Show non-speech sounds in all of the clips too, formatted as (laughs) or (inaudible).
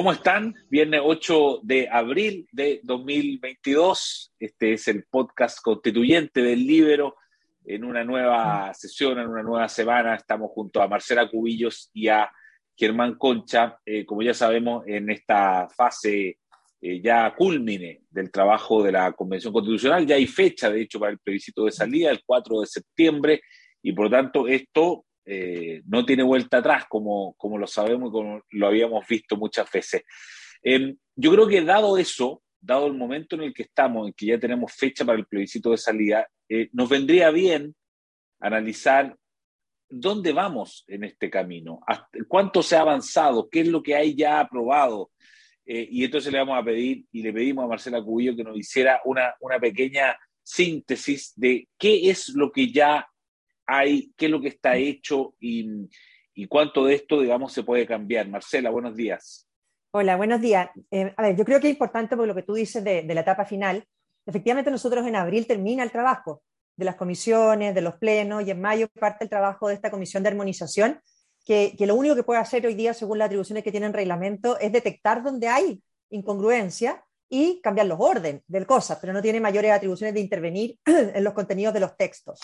¿Cómo están? Viernes 8 de abril de 2022. Este es el podcast constituyente del Libero. En una nueva sesión, en una nueva semana, estamos junto a Marcela Cubillos y a Germán Concha, eh, como ya sabemos, en esta fase eh, ya culmine del trabajo de la Convención Constitucional. Ya hay fecha, de hecho, para el plebiscito de salida, el 4 de septiembre, y por lo tanto esto eh, no tiene vuelta atrás, como, como lo sabemos y como lo habíamos visto muchas veces. Em, yo creo que dado eso, dado el momento en el que estamos, en que ya tenemos fecha para el plebiscito de salida, eh, nos vendría bien analizar dónde vamos en este camino, cuánto se ha avanzado, qué es lo que hay ya aprobado. Eh, y entonces le vamos a pedir y le pedimos a Marcela Cubillo que nos hiciera una, una pequeña síntesis de qué es lo que ya hay, qué es lo que está hecho y, cuánto de esto, digamos, se puede cambiar. Marcela, buenos días. Hola, buenos días. Eh, a ver, yo creo que es importante por lo que tú dices de, la etapa final. Efectivamente, nosotros en abril termina el trabajo de las comisiones, de los plenos, y en mayo parte el trabajo de esta comisión de armonización, que, lo único que puede hacer hoy día, según las atribuciones que tiene el reglamento, es detectar dónde hay incongruencia y cambiar los orden del cosas, pero no tiene mayores atribuciones de intervenir (clears throat) en los contenidos de los textos.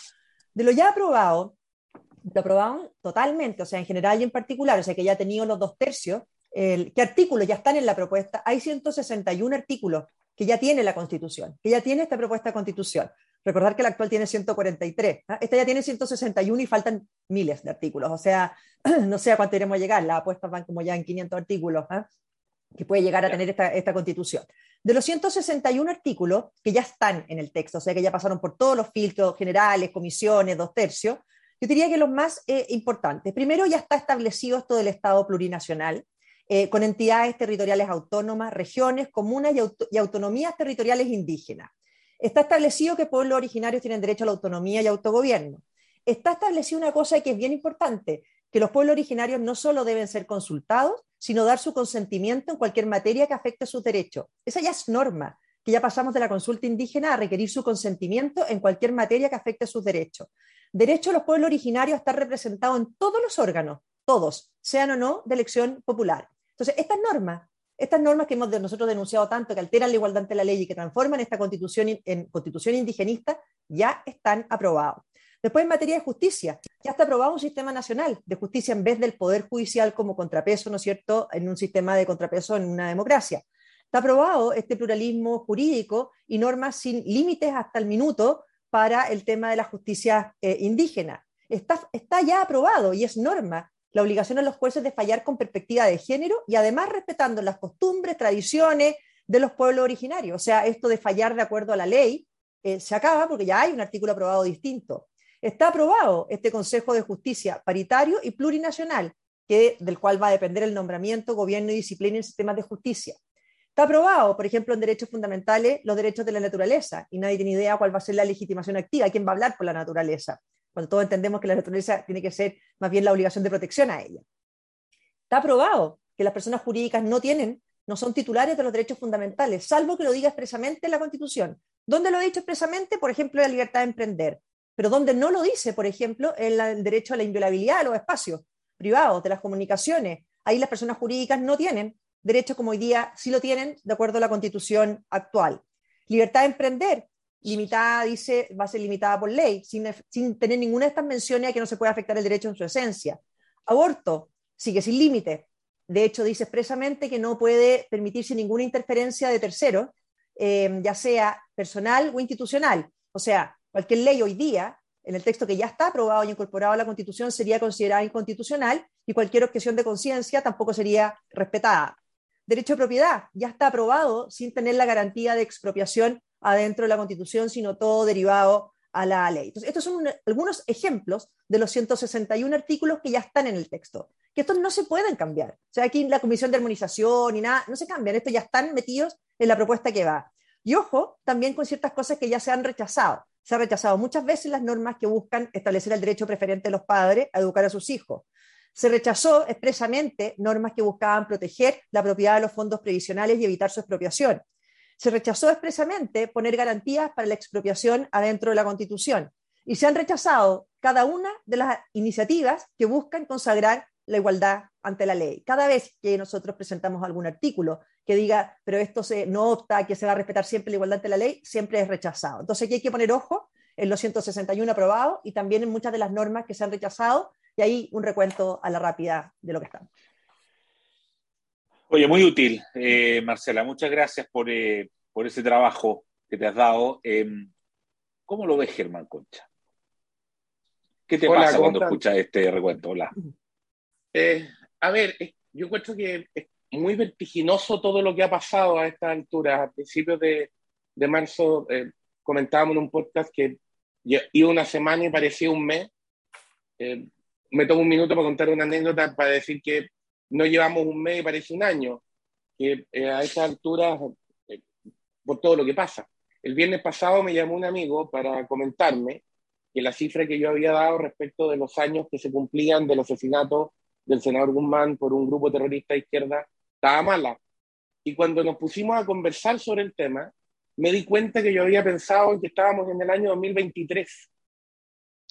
De lo ya aprobado, lo aprobaron totalmente, o sea, en general y en particular, o sea, que ya ha tenido los dos tercios, el, ¿qué artículos ya están en la propuesta? Hay 161 artículos que ya tiene la Constitución, que ya tiene esta propuesta de Constitución. Recordar que la actual tiene 143, ¿ah? esta ya tiene 161 y faltan miles de artículos, o sea, (clears throat) no sé a cuánto iremos a llegar, las apuestas van como ya en 500 artículos, ¿ah? Que puede llegar a tener esta, esta Constitución. De los 161 artículos que ya están en el texto, o sea, que ya pasaron por todos los filtros generales, comisiones, dos tercios, yo diría que los más eh, importantes. Primero, ya está establecido esto del Estado plurinacional, eh, con entidades territoriales autónomas, regiones, comunas y, autonomías territoriales indígenas. Está establecido que pueblos originarios tienen derecho a la autonomía y autogobierno. Está establecido una cosa que es bien importante, que los pueblos originarios no solo deben ser consultados, sino dar su consentimiento en cualquier materia que afecte sus derechos. Esa ya es norma, que ya pasamos de la consulta indígena a requerir su consentimiento en cualquier materia que afecte sus derechos. Derecho a los pueblos originarios a estar representados en todos los órganos, todos, sean o no de elección popular. Entonces, estas normas, estas normas que hemos nosotros denunciado tanto, que alteran la igualdad ante la ley y que transforman esta constitución en constitución indigenista, ya están aprobadas. Después, en materia de justicia, ya está aprobado un sistema nacional de justicia en vez del poder judicial como contrapeso, ¿no es cierto?, en un sistema de contrapeso en una democracia. Está aprobado este pluralismo jurídico y normas sin límites hasta el minuto para el tema de la justicia eh, indígena. Está, ya aprobado y es norma la obligación de los jueces de fallar con perspectiva de género y además respetando las costumbres, tradiciones de los pueblos originarios. O sea, esto de fallar de acuerdo a la ley eh, se acaba porque ya hay un artículo aprobado distinto. Está aprobado este Consejo de Justicia paritario y plurinacional, que, del cual va a depender el nombramiento, gobierno y disciplina en sistemas de justicia. Está aprobado, por ejemplo, en derechos fundamentales, los derechos de la naturaleza, y nadie tiene idea cuál va a ser la legitimación activa, quién va a hablar por la naturaleza, cuando todos entendemos que la naturaleza tiene que ser más bien la obligación de protección a ella. Está aprobado que las personas jurídicas no tienen, no son titulares de los derechos fundamentales, salvo que lo diga expresamente en la Constitución. ¿Dónde lo ha dicho expresamente? Por ejemplo, la libertad de emprender pero donde no lo dice, por ejemplo, en el derecho a la inviolabilidad de los espacios privados, de las comunicaciones. Ahí las personas jurídicas no tienen derecho como hoy día sí lo tienen de acuerdo a la constitución actual. Libertad de emprender, limitada, dice, va a ser limitada por ley, sin, sin tener ninguna de estas menciones a que no se puede afectar el derecho en su esencia. Aborto, sigue sin límite. De hecho, dice expresamente que no puede permitirse ninguna interferencia de terceros, eh, ya sea personal o institucional. O sea, Cualquier ley hoy día, en el texto que ya está aprobado y incorporado a la Constitución, sería considerada inconstitucional y cualquier objeción de conciencia tampoco sería respetada. Derecho de propiedad ya está aprobado sin tener la garantía de expropiación adentro de la Constitución, sino todo derivado a la ley. Entonces, estos son algunos ejemplos de los 161 artículos que ya están en el texto, que estos no se pueden cambiar. O sea, aquí la Comisión de Armonización ni nada, no se cambian, estos ya están metidos en la propuesta que va. Y ojo, también con ciertas cosas que ya se han rechazado se ha rechazado muchas veces las normas que buscan establecer el derecho preferente de los padres a educar a sus hijos. Se rechazó expresamente normas que buscaban proteger la propiedad de los fondos previsionales y evitar su expropiación. Se rechazó expresamente poner garantías para la expropiación adentro de la Constitución. Y se han rechazado cada una de las iniciativas que buscan consagrar la igualdad ante la ley. Cada vez que nosotros presentamos algún artículo que diga, pero esto se, no opta, que se va a respetar siempre la igualdad ante la ley, siempre es rechazado. Entonces aquí hay que poner ojo en los 161 aprobados y también en muchas de las normas que se han rechazado, y ahí un recuento a la rápida de lo que estamos. Oye, muy útil, eh, Marcela. Muchas gracias por, eh, por, ese trabajo que te has dado. Em, ¿Cómo lo ves, Germán Concha? ¿Qué te pasa cuando escuchas este recuento? Hola. Eh, a ver, yo encuentro que es muy vertiginoso todo lo que ha pasado a esta altura. A principios de, de marzo comentábamos en un podcast que iba una semana y parecía un mes. me tomo un minuto para contar una anécdota para decir que no llevamos un mes y parece un año, que eh, a esta altura, eh, por todo lo que pasa. El viernes pasado me llamó un amigo para comentarme que la cifra que yo había dado respecto de los años que se cumplían del asesinato del senador Guzmán por un grupo terrorista de izquierda estaba mala. Y cuando nos pusimos a conversar sobre el tema, me di cuenta que yo había pensado que estábamos en el año 2023.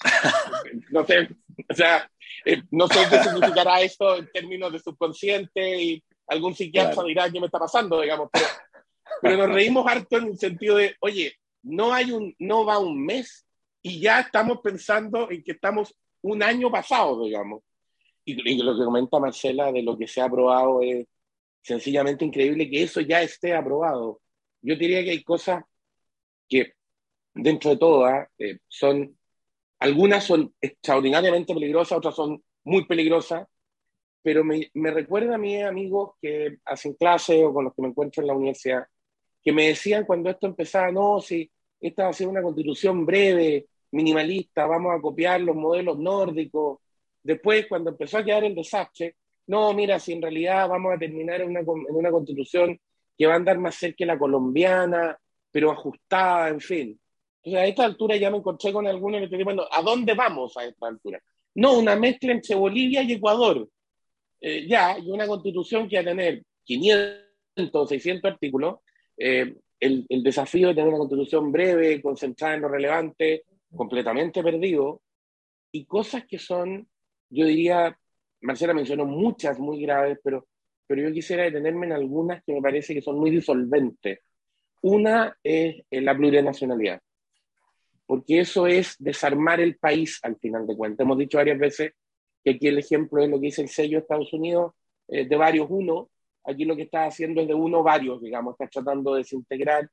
(laughs) no sé, o sea, eh, no sé qué significará esto en términos de subconsciente y algún psiquiatra dirá qué me está pasando, digamos, pero, pero nos reímos harto en el sentido de, oye, no hay un, no va un mes y ya estamos pensando en que estamos un año pasado, digamos. Y, y lo que comenta Marcela de lo que se ha aprobado es sencillamente increíble que eso ya esté aprobado. Yo diría que hay cosas que dentro de todas eh, son algunas son extraordinariamente peligrosas, otras son muy peligrosas, pero me, me recuerda a mis amigos que hacen clase o con los que me encuentro en la universidad, que me decían cuando esto empezaba, no, si esta va a ser una constitución breve, minimalista, vamos a copiar los modelos nórdicos. Después, cuando empezó a quedar el desastre, no, mira, si en realidad vamos a terminar en una, en una constitución que va a andar más cerca de la colombiana, pero ajustada, en fin a esta altura ya me encontré con algunos que te bueno, ¿a dónde vamos a esta altura? No, una mezcla entre Bolivia y Ecuador. Eh, ya, y una constitución que va a tener 500, 600 artículos. Eh, el, el, desafío de tener una constitución breve, concentrada en lo relevante, completamente perdido. Y cosas que son, yo diría, Marcela mencionó muchas muy graves, pero, pero yo quisiera detenerme en algunas que me parece que son muy disolventes. Una es la plurinacionalidad porque eso es desarmar el país al final de cuentas. Hemos dicho varias veces que aquí el ejemplo es lo que dice el sello de Estados Unidos, eh, de varios uno, aquí lo que está haciendo es de uno varios, digamos, está tratando de desintegrar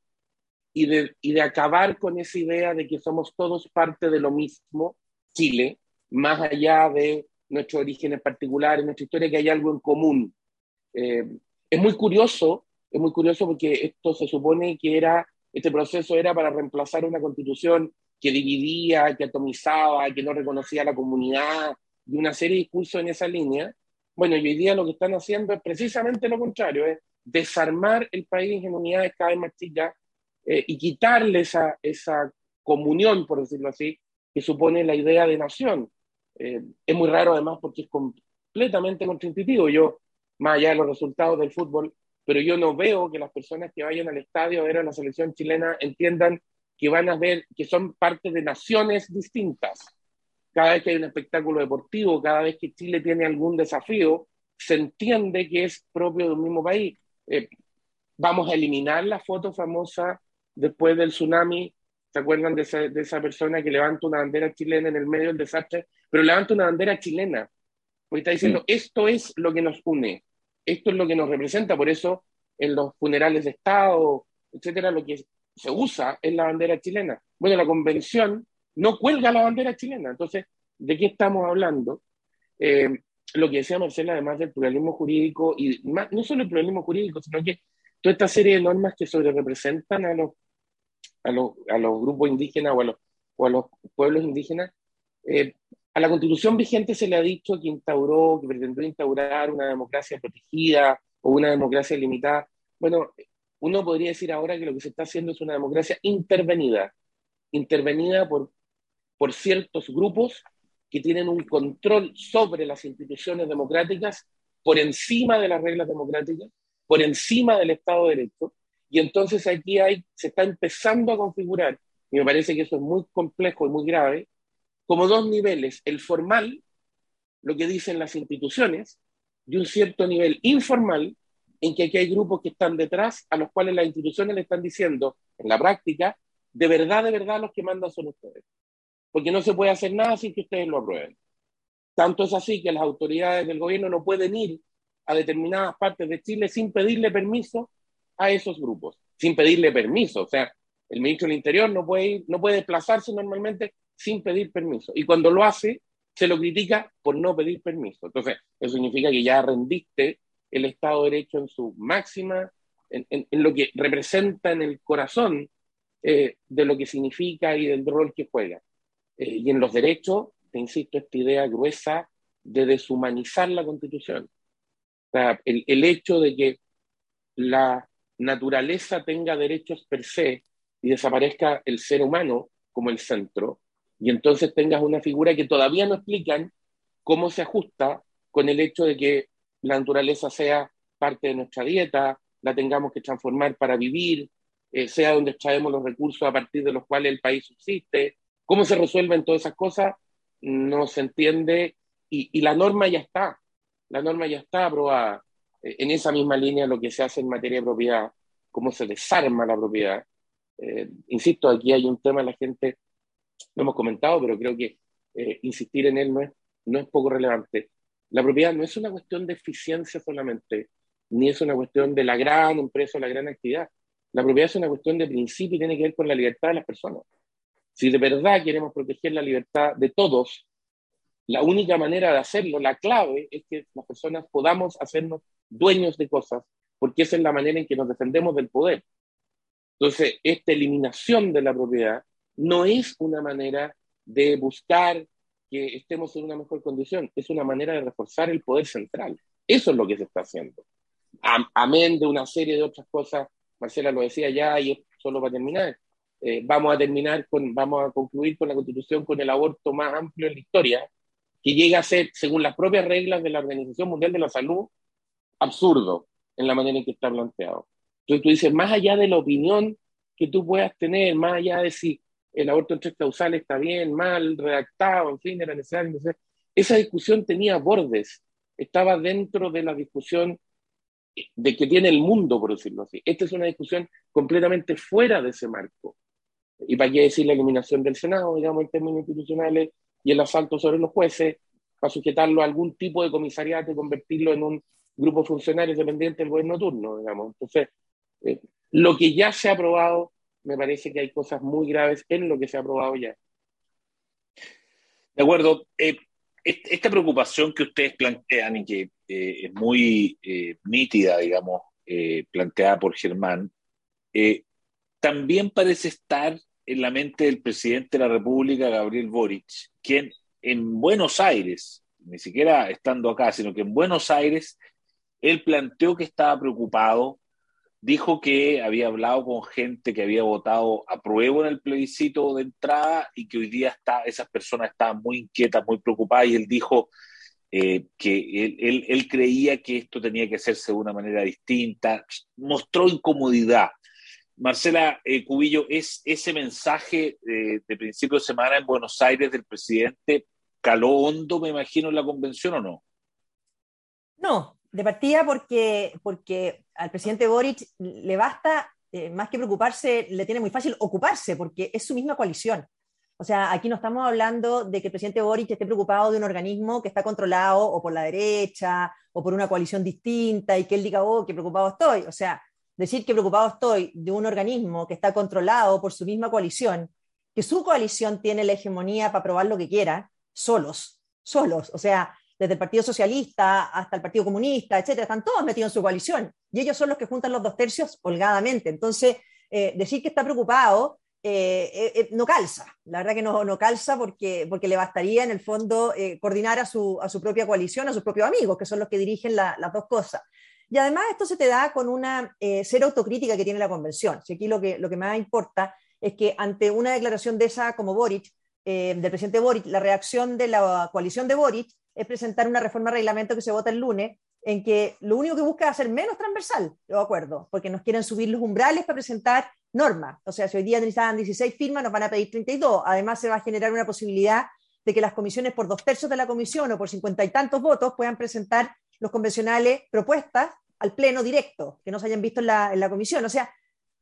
y de, y de acabar con esa idea de que somos todos parte de lo mismo, Chile, más allá de nuestros orígenes particulares, nuestra historia, que hay algo en común. Eh, es muy curioso, es muy curioso porque esto se supone que era, este proceso era para reemplazar una constitución que dividía, que atomizaba, que no reconocía a la comunidad, y una serie de discursos en esa línea. Bueno, y hoy día lo que están haciendo es precisamente lo contrario, es desarmar el país en unidades cada vez más chicas eh, y quitarle esa, esa comunión, por decirlo así, que supone la idea de nación. Eh, es muy raro además porque es completamente contraintuitivo. Yo, más allá de los resultados del fútbol, pero yo no veo que las personas que vayan al estadio a ver a la selección chilena entiendan que van a ver que son parte de naciones distintas. Cada vez que hay un espectáculo deportivo, cada vez que Chile tiene algún desafío, se entiende que es propio de un mismo país. Eh, vamos a eliminar la foto famosa después del tsunami. ¿Se acuerdan de esa, de esa persona que levanta una bandera chilena en el medio del desastre? Pero levanta una bandera chilena. Porque está diciendo, esto es lo que nos une, esto es lo que nos representa. Por eso, en los funerales de Estado, etcétera, lo que se usa en la bandera chilena. Bueno, la convención no cuelga la bandera chilena. Entonces, ¿de qué estamos hablando? Eh, lo que decía Marcela, además del pluralismo jurídico, y no solo el pluralismo jurídico, sino que toda esta serie de normas que sobre representan a los, a los, a los grupos indígenas o a los, o a los pueblos indígenas, eh, a la constitución vigente se le ha dicho que instauró, que pretendió instaurar una democracia protegida o una democracia limitada. Bueno, uno podría decir ahora que lo que se está haciendo es una democracia intervenida, intervenida por, por ciertos grupos que tienen un control sobre las instituciones democráticas por encima de las reglas democráticas, por encima del Estado de Derecho, y entonces aquí se está empezando a configurar, y me parece que eso es muy complejo y muy grave, como dos niveles, el formal lo que dicen las instituciones y un cierto nivel informal en que aquí hay grupos que están detrás a los cuales las instituciones le están diciendo en la práctica, de verdad, de verdad los que mandan son ustedes. Porque no se puede hacer nada sin que ustedes lo aprueben. Tanto es así que las autoridades del gobierno no pueden ir a determinadas partes de Chile sin pedirle permiso a esos grupos, sin pedirle permiso. O sea, el ministro del Interior no puede, no puede desplazarse normalmente sin pedir permiso. Y cuando lo hace, se lo critica por no pedir permiso. Entonces, eso significa que ya rendiste el Estado de Derecho en su máxima, en, lo que representa en el corazón eh, de lo que significa y del rol que juega. Eh, y en los derechos, te insisto, esta idea gruesa de deshumanizar la Constitución. O sea, el, el hecho de que la naturaleza tenga derechos per se y desaparezca el ser humano como el centro, y entonces tengas una figura que todavía no explican cómo se ajusta con el hecho de que la naturaleza sea parte de nuestra dieta, la tengamos que transformar para vivir, eh, sea donde extraemos los recursos a partir de los cuales el país subsiste. ¿Cómo se resuelven todas esas cosas? No se entiende y, la norma ya está. La norma ya está aprobada. Eh, en esa misma línea lo que se hace en materia de propiedad, cómo se desarma la propiedad. Eh, insisto, aquí hay un tema, la gente lo hemos comentado, pero creo que insistir en él no es, no es poco relevante. La propiedad no es una cuestión de eficiencia solamente, ni es una cuestión de la gran empresa o la gran actividad. La propiedad es una cuestión de principio y tiene que ver con la libertad de las personas. Si de verdad queremos proteger la libertad de todos, la única manera de hacerlo, la clave, es que las personas podamos hacernos dueños de cosas, porque esa es la manera en que nos defendemos del poder. Entonces, esta eliminación de la propiedad no es una manera de buscar que estemos en una mejor condición, es una manera de reforzar el poder central. Eso es lo que se está haciendo. Amén de una serie de otras cosas, Marcela lo decía ya y solo para terminar. Eh, vamos a terminar con, vamos a concluir con la constitución con el aborto más amplio en la historia, que llega a ser, según las propias reglas de la Organización Mundial de la Salud, absurdo en la manera en que está planteado. Entonces tú dices, más allá de la opinión que tú puedas tener, más allá de si el aborto en tres causales está bien, mal, redactado, en fin, era necesario. Esa discusión tenía bordes, estaba dentro de la discusión de que tiene el mundo, por decirlo así. Esta es una discusión completamente fuera de ese marco. ¿Y para qué decir la eliminación del Senado, digamos, en términos institucionales, y el asalto sobre los jueces, para sujetarlo a algún tipo de comisariato y convertirlo en un grupo funcionario dependiente del gobierno turno, digamos. Entonces, eh, lo que ya se ha aprobado me parece que hay cosas muy graves en lo que se ha aprobado ya. De acuerdo. Eh, esta preocupación que ustedes plantean y que eh, es muy eh, nítida, digamos, planteada por Germán, también parece estar en la mente del presidente de la República, Gabriel Boric, quien en Buenos Aires, ni siquiera estando acá, sino que en Buenos Aires, él planteó que estaba preocupado dijo que había hablado con gente que había votado a prueba en el plebiscito de entrada y que hoy día está, esas personas estaban muy inquietas, muy preocupadas y él dijo eh, que él, creía que esto tenía que hacerse de una manera distinta, mostró incomodidad. Marcela eh, Cubillo, ¿es ese mensaje eh, de principio de semana en Buenos Aires del presidente caló hondo, me imagino, en la convención o no? No, de partida porque, porque al presidente Boric le basta, eh, más que preocuparse, le tiene muy fácil ocuparse, porque es su misma coalición. O sea, aquí no estamos hablando de que el presidente Boric esté preocupado de un organismo que está controlado o por la derecha o por una coalición distinta y que él diga, oh, qué preocupado estoy. O sea, decir que preocupado estoy de un organismo que está controlado por su misma coalición, que su coalición tiene la hegemonía para probar lo que quiera, solos, solos. O sea, desde el Partido Socialista hasta el Partido Comunista, etcétera, están todos metidos en su coalición y ellos son los que juntan los dos tercios holgadamente. Entonces, eh, decir que está preocupado eh, eh, no calza, la verdad que no, no calza porque, porque le bastaría en el fondo coordinar a su, a su propia coalición, a sus propios amigos, que son los que dirigen las dos cosas. Y además esto se te da con una cero autocrítica que tiene la convención. Si aquí lo que, lo que más importa es que ante una declaración de esa como Boric, del presidente Boric, la reacción de la coalición de Boric es presentar una reforma de reglamento que se vota el lunes, en que lo único que busca es hacer menos transversal, de acuerdo, porque nos quieren subir los umbrales para presentar normas. O sea, si hoy día necesitan 16 firmas, nos van a pedir 32. Además, se va a generar una posibilidad de que las comisiones por dos tercios de la comisión o por cincuenta y tantos votos puedan presentar los convencionales propuestas al pleno directo, que no se hayan visto en la, en la comisión. O sea,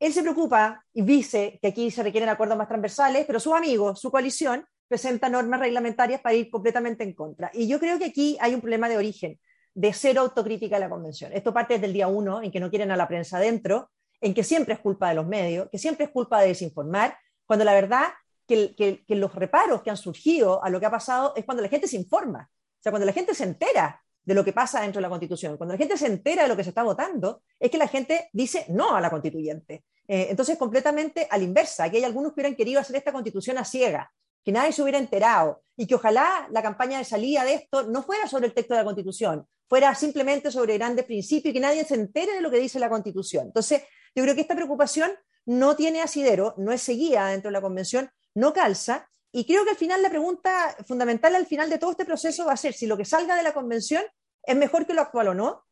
él se preocupa y dice que aquí se requieren acuerdos más transversales, pero sus amigos, su coalición, presenta normas reglamentarias para ir completamente en contra. Y yo creo que aquí hay un problema de origen, de cero autocrítica de la convención. Esto parte desde el día uno, en que no quieren a la prensa adentro, en que siempre es culpa de los medios, que siempre es culpa de desinformar, cuando la verdad que, que, los reparos que han surgido a lo que ha pasado es cuando la gente se informa, o sea, cuando la gente se entera de lo que pasa dentro de la Constitución, cuando la gente se entera de lo que se está votando, es que la gente dice no a la constituyente. Eh, entonces, completamente a la inversa, que hay algunos que hubieran querido hacer esta constitución a ciega, que nadie se hubiera enterado y que ojalá la campaña de salida de esto no fuera sobre el texto de la Constitución, fuera simplemente sobre grandes principios y que nadie se entere de lo que dice la Constitución. Entonces, yo creo que esta preocupación no tiene asidero, no es seguida dentro de la Convención, no calza, y creo que al final la pregunta fundamental al final de todo este proceso va a ser si lo que salga de la Convención es mejor que lo actual o no,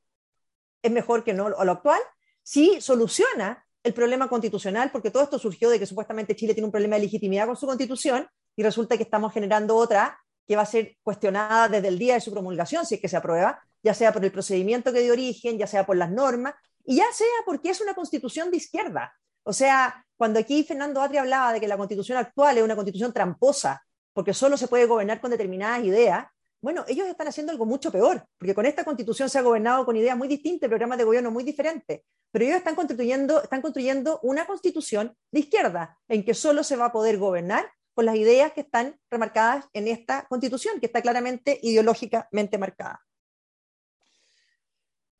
es mejor que no lo actual, si soluciona el problema constitucional, porque todo esto surgió de que supuestamente Chile tiene un problema de legitimidad con su constitución y resulta que estamos generando otra que va a ser cuestionada desde el día de su promulgación, si es que se aprueba, ya sea por el procedimiento que dio origen, ya sea por las normas, y ya sea porque es una constitución de izquierda. O sea, cuando aquí Fernando Atria hablaba de que la constitución actual es una constitución tramposa, porque solo se puede gobernar con determinadas ideas, bueno, ellos están haciendo algo mucho peor, porque con esta constitución se ha gobernado con ideas muy distintas, programas de gobierno muy diferentes, pero ellos están construyendo, están construyendo una constitución de izquierda, en que solo se va a poder gobernar con las ideas que están remarcadas en esta constitución, que está claramente ideológicamente marcada.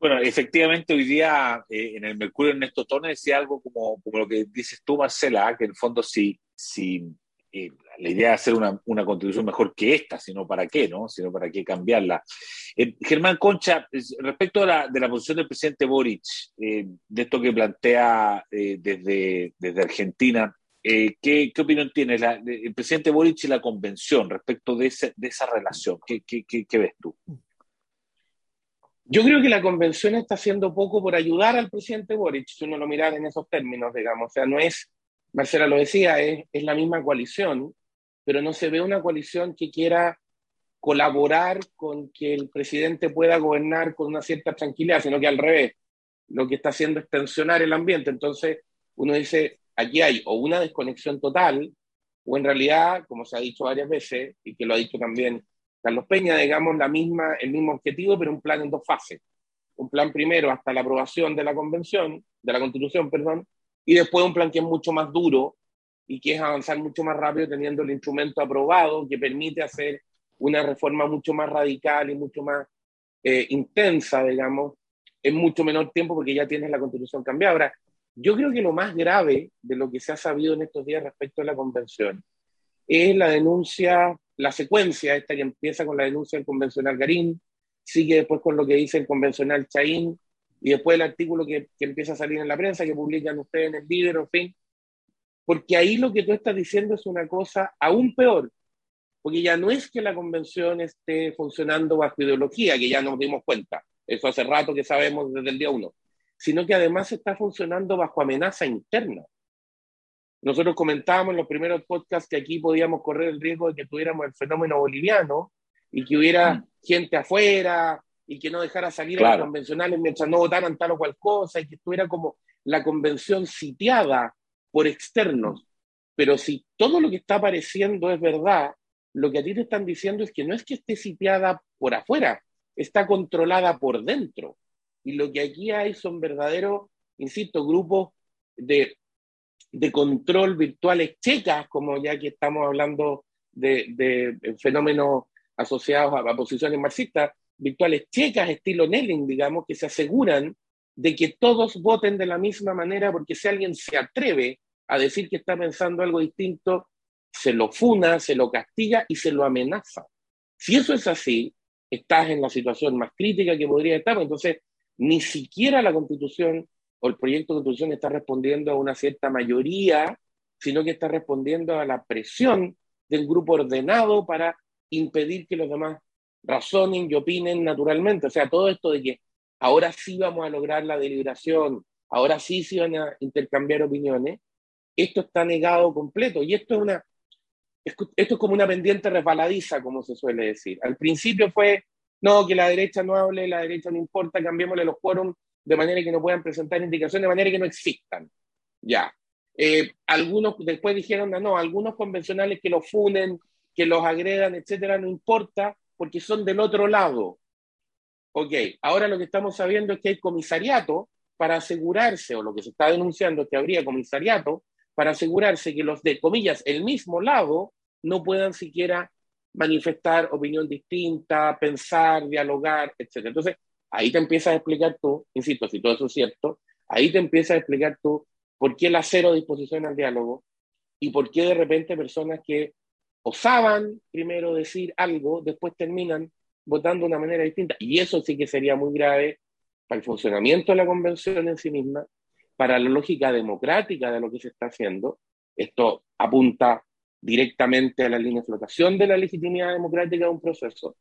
Bueno, efectivamente hoy día eh, en el Mercurio Ernesto Tone decía algo como, lo que dices tú, Marcela, que en el fondo si, si eh, la idea de hacer una, una, constitución mejor que esta, sino para qué, ¿no? Sino para qué cambiarla. Eh, Germán Concha, respecto de la posición del presidente Boric, de esto que plantea desde, desde Argentina, ¿qué, ¿qué, opinión tiene la, el presidente Boric y la convención respecto de, ese, de esa relación? ¿Qué, qué, qué ves tú? Yo creo que la convención está haciendo poco por ayudar al presidente Boric, si uno lo mira en esos términos, digamos. O sea, no es, Marcela lo decía, es, es la misma coalición, pero no se ve una coalición que quiera colaborar con que el presidente pueda gobernar con una cierta tranquilidad, sino que al revés, lo que está haciendo es tensionar el ambiente. Entonces, uno dice, aquí hay o una desconexión total, o en realidad, como se ha dicho varias veces, y que lo ha dicho también Carlos Peña, digamos, la misma, el mismo objetivo, pero un plan en dos fases. Un plan primero hasta la aprobación de la convención, de la constitución, perdón, y después un plan que es mucho más duro y que es avanzar mucho más rápido teniendo el instrumento aprobado que permite hacer una reforma mucho más radical y mucho más eh, intensa, digamos, en mucho menor tiempo porque ya tienes la constitución cambiada. Ahora, yo creo que lo más grave de lo que se ha sabido en estos días respecto a la convención es la denuncia la secuencia esta que empieza con la denuncia del convencional Garín, sigue después con lo que dice el convencional Chaín, y después el artículo que, empieza a salir en la prensa, que publican ustedes en el líder, en fin. Porque ahí lo que tú estás diciendo es una cosa aún peor, porque ya no es que la convención esté funcionando bajo ideología, que ya nos dimos cuenta, eso hace rato que sabemos desde el día uno, sino que además está funcionando bajo amenaza interna. Nosotros comentábamos en los primeros podcasts que aquí podíamos correr el riesgo de que tuviéramos el fenómeno boliviano y que hubiera mm. gente afuera y que no dejara salir a los convencionales mientras no votaran tal o cual cosa y que estuviera como la convención sitiada por externos. Pero si todo lo que está apareciendo es verdad, lo que a ti te están diciendo es que no es que esté sitiada por afuera, está controlada por dentro. Y lo que aquí hay son verdaderos, insisto, grupos de de control virtuales checas, como ya que estamos hablando de, fenómenos asociados a, posiciones marxistas, virtuales checas estilo Nelling, digamos, que se aseguran de que todos voten de la misma manera, porque si alguien se atreve a decir que está pensando algo distinto, se lo funa, se lo castiga y se lo amenaza. Si eso es así, estás en la situación más crítica que podría estar, entonces ni siquiera la constitución o el proyecto de constitución está respondiendo a una cierta mayoría, sino que está respondiendo a la presión del grupo ordenado para impedir que los demás razonen y opinen naturalmente. O sea, todo esto de que ahora sí vamos a lograr la deliberación, ahora sí se van a intercambiar opiniones, esto está negado completo. Y esto es una, esto es como una pendiente resbaladiza, como se suele decir. Al principio fue, no, que la derecha no hable, la derecha no importa, cambiémosle los quórum de manera que no puedan presentar indicaciones, de manera que no existan. Ya. Eh, algunos después dijeron, no, algunos convencionales que los funen, que los agredan, etcétera, no importa, porque son del otro lado. Ok, ahora lo que estamos sabiendo es que hay comisariato para asegurarse, o lo que se está denunciando es que habría comisariato, para asegurarse que los de, comillas, el mismo lado no puedan siquiera manifestar opinión distinta, pensar, dialogar, etc. Entonces, ahí te empiezas a explicar tú, insisto, si todo eso es cierto, ahí te empiezas a explicar tú por qué la cero disposición al diálogo y por qué de repente personas que osaban primero decir algo, después terminan votando de una manera distinta. Y eso sí que sería muy grave para el funcionamiento de la convención en sí misma, para la lógica democrática de lo que se está haciendo. Esto apunta directamente a la línea de flotación de la legitimidad democrática de un proceso,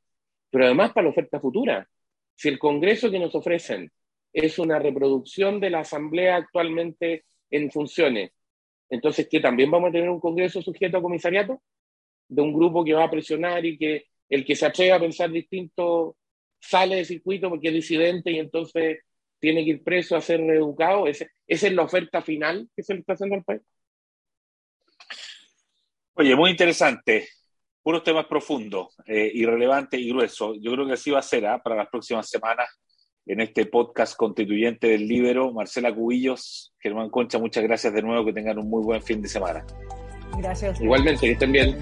pero además para la oferta futura. Si el Congreso que nos ofrecen es una reproducción de la Asamblea actualmente en funciones, entonces que también vamos a tener un Congreso sujeto a comisariato, de un grupo que va a presionar y que el que se atreve a pensar distinto sale del circuito porque es disidente y entonces tiene que ir preso a ser reeducado. esa es la oferta final que se le está haciendo al país. Oye, muy interesante. Puros temas profundos, eh, irrelevantes y gruesos. Yo creo que así va a ser ¿ah? para las próximas semanas en este podcast constituyente del Libero. Marcela Cubillos, Germán Concha, muchas gracias de nuevo. Que tengan un muy buen fin de semana. Gracias. Igualmente, que estén bien.